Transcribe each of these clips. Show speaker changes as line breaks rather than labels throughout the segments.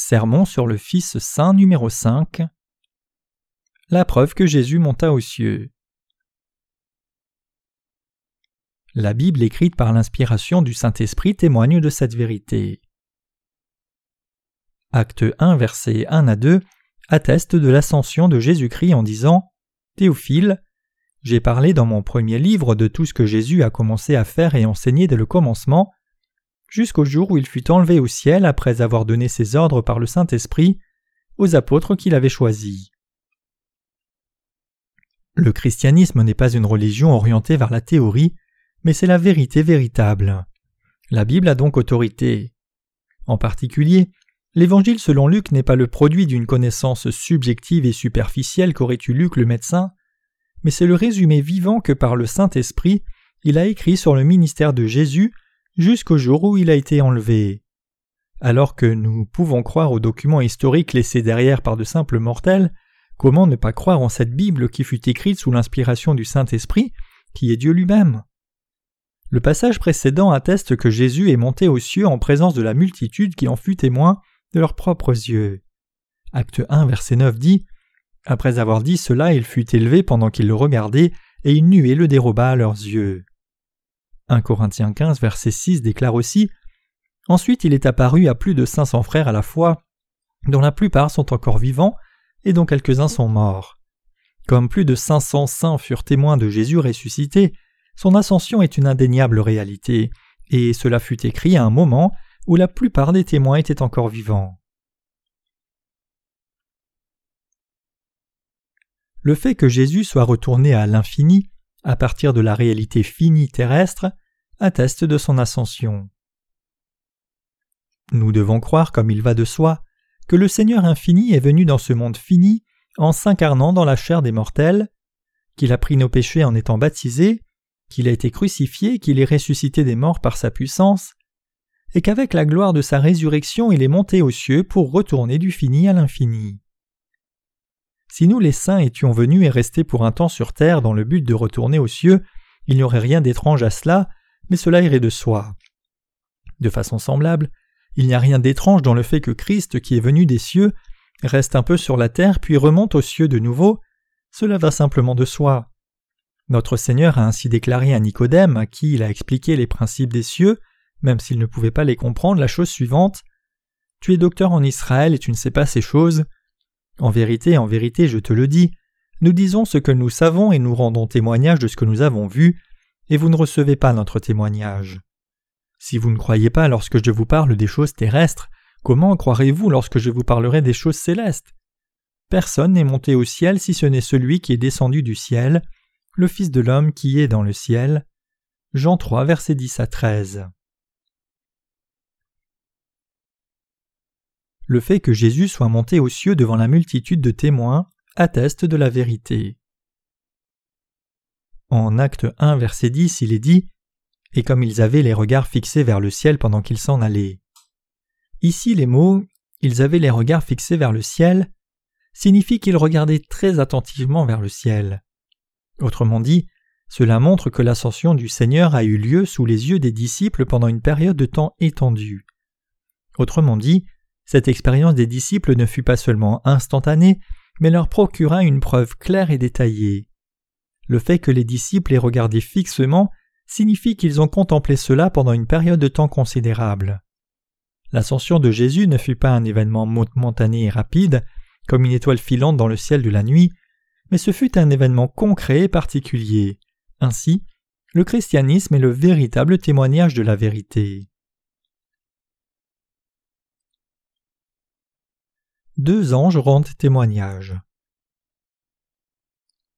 Sermon sur le Fils Saint numéro 5 La preuve que Jésus monta aux cieux. La Bible écrite par l'inspiration du Saint-Esprit témoigne de cette vérité. Acte 1, versets 1 à 2 atteste de l'ascension de Jésus-Christ en disant Théophile, j'ai parlé dans mon premier livre de tout ce que Jésus a commencé à faire et enseigner dès le commencement, jusqu'au jour où il fut enlevé au ciel après avoir donné ses ordres par le Saint-Esprit aux apôtres qu'il avait choisis. Le christianisme n'est pas une religion orientée vers la théorie, mais c'est la vérité véritable. La Bible a donc autorité. En particulier, l'évangile selon Luc n'est pas le produit d'une connaissance subjective et superficielle qu'aurait eu Luc le médecin, mais c'est le résumé vivant que par le Saint-Esprit il a écrit sur le ministère de Jésus jusqu'au jour où il a été enlevé. Alors que nous pouvons croire aux documents historiques laissés derrière par de simples mortels, comment ne pas croire en cette Bible qui fut écrite sous l'inspiration du Saint-Esprit, qui est Dieu lui-même? Le passage précédent atteste que Jésus est monté aux cieux en présence de la multitude qui en fut témoin de leurs propres yeux. Acte 1, verset 9 dit Après avoir dit cela, il fut élevé pendant qu'ils le regardaient, et une nuée le déroba à leurs yeux. 1 Corinthiens 15, verset 6 déclare aussi Ensuite il est apparu à plus de cinq cents frères à la fois, dont la plupart sont encore vivants, et dont quelques-uns sont morts. Comme plus de cinq cents saints furent témoins de Jésus ressuscité, son ascension est une indéniable réalité, et cela fut écrit à un moment où la plupart des témoins étaient encore vivants. Le fait que Jésus soit retourné à l'infini, à partir de la réalité finie terrestre, atteste de son ascension. Nous devons croire, comme il va de soi, que le Seigneur infini est venu dans ce monde fini en s'incarnant dans la chair des mortels, qu'il a pris nos péchés en étant baptisé, qu'il a été crucifié, qu'il est ressuscité des morts par sa puissance, et qu'avec la gloire de sa résurrection il est monté aux cieux pour retourner du fini à l'infini. Si nous les saints étions venus et restés pour un temps sur terre dans le but de retourner aux cieux, il n'y aurait rien d'étrange à cela, mais cela irait de soi. De façon semblable, il n'y a rien d'étrange dans le fait que Christ, qui est venu des cieux, reste un peu sur la terre puis remonte aux cieux de nouveau, cela va simplement de soi. Notre Seigneur a ainsi déclaré à Nicodème, à qui il a expliqué les principes des cieux, même s'il ne pouvait pas les comprendre, la chose suivante Tu es docteur en Israël et tu ne sais pas ces choses. En vérité, en vérité, je te le dis, nous disons ce que nous savons et nous rendons témoignage de ce que nous avons vu, et vous ne recevez pas notre témoignage. Si vous ne croyez pas lorsque je vous parle des choses terrestres, comment croirez-vous lorsque je vous parlerai des choses célestes? Personne n'est monté au ciel si ce n'est celui qui est descendu du ciel, le Fils de l'homme qui est dans le ciel. Jean 3, versets 10 à 13. Le fait que Jésus soit monté aux cieux devant la multitude de témoins atteste de la vérité. En acte 1, verset 10, il est dit Et comme ils avaient les regards fixés vers le ciel pendant qu'ils s'en allaient. Ici, les mots Ils avaient les regards fixés vers le ciel signifient qu'ils regardaient très attentivement vers le ciel. Autrement dit, cela montre que l'ascension du Seigneur a eu lieu sous les yeux des disciples pendant une période de temps étendue. Autrement dit, cette expérience des disciples ne fut pas seulement instantanée, mais leur procura une preuve claire et détaillée. Le fait que les disciples aient regardé fixement signifie qu'ils ont contemplé cela pendant une période de temps considérable. L'ascension de Jésus ne fut pas un événement momentané et rapide, comme une étoile filante dans le ciel de la nuit, mais ce fut un événement concret et particulier. Ainsi, le christianisme est le véritable témoignage de la vérité. Deux anges rendent témoignage.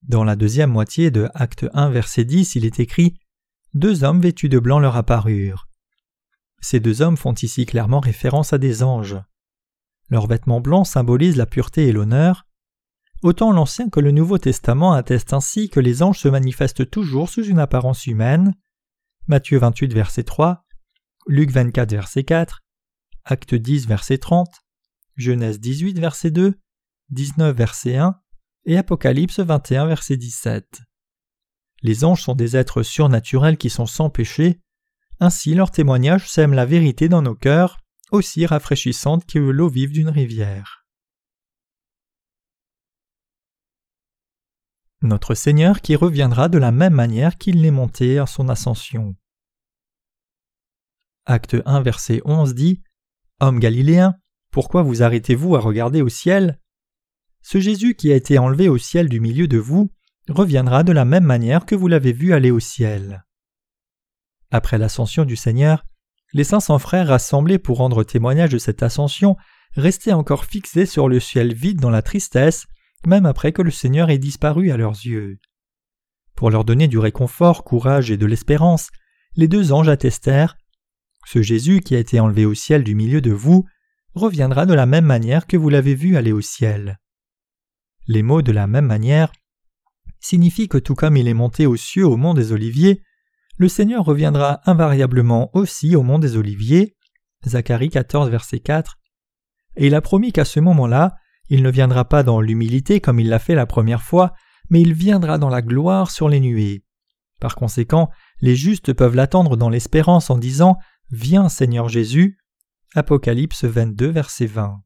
Dans la deuxième moitié de Acte 1, verset 10, il est écrit Deux hommes vêtus de blanc leur apparurent. Ces deux hommes font ici clairement référence à des anges. Leurs vêtements blancs symbolisent la pureté et l'honneur. Autant l'Ancien que le Nouveau Testament attestent ainsi que les anges se manifestent toujours sous une apparence humaine. Matthieu 28, verset 3, Luc 24, verset 4, Acte 10, verset 30, Genèse 18, verset 2, 19, verset 1, et Apocalypse 21, verset 17. Les anges sont des êtres surnaturels qui sont sans péché, ainsi leur témoignage sème la vérité dans nos cœurs, aussi rafraîchissante que l'eau vive d'une rivière. Notre Seigneur qui reviendra de la même manière qu'il l'est monté à son ascension. Acte 1 verset 11 dit Homme galiléen, pourquoi vous arrêtez-vous à regarder au ciel? Ce Jésus qui a été enlevé au ciel du milieu de vous reviendra de la même manière que vous l'avez vu aller au ciel. Après l'ascension du Seigneur, les cinq cents frères rassemblés pour rendre témoignage de cette ascension restaient encore fixés sur le ciel vide dans la tristesse, même après que le Seigneur ait disparu à leurs yeux. Pour leur donner du réconfort, courage et de l'espérance, les deux anges attestèrent Ce Jésus qui a été enlevé au ciel du milieu de vous reviendra de la même manière que vous l'avez vu aller au ciel. Les mots de la même manière signifient que tout comme il est monté aux cieux au mont des Oliviers, le Seigneur reviendra invariablement aussi au mont des Oliviers. Zacharie 14, verset 4. Et il a promis qu'à ce moment-là, il ne viendra pas dans l'humilité comme il l'a fait la première fois, mais il viendra dans la gloire sur les nuées. Par conséquent, les justes peuvent l'attendre dans l'espérance en disant Viens Seigneur Jésus. Apocalypse 22, verset 20.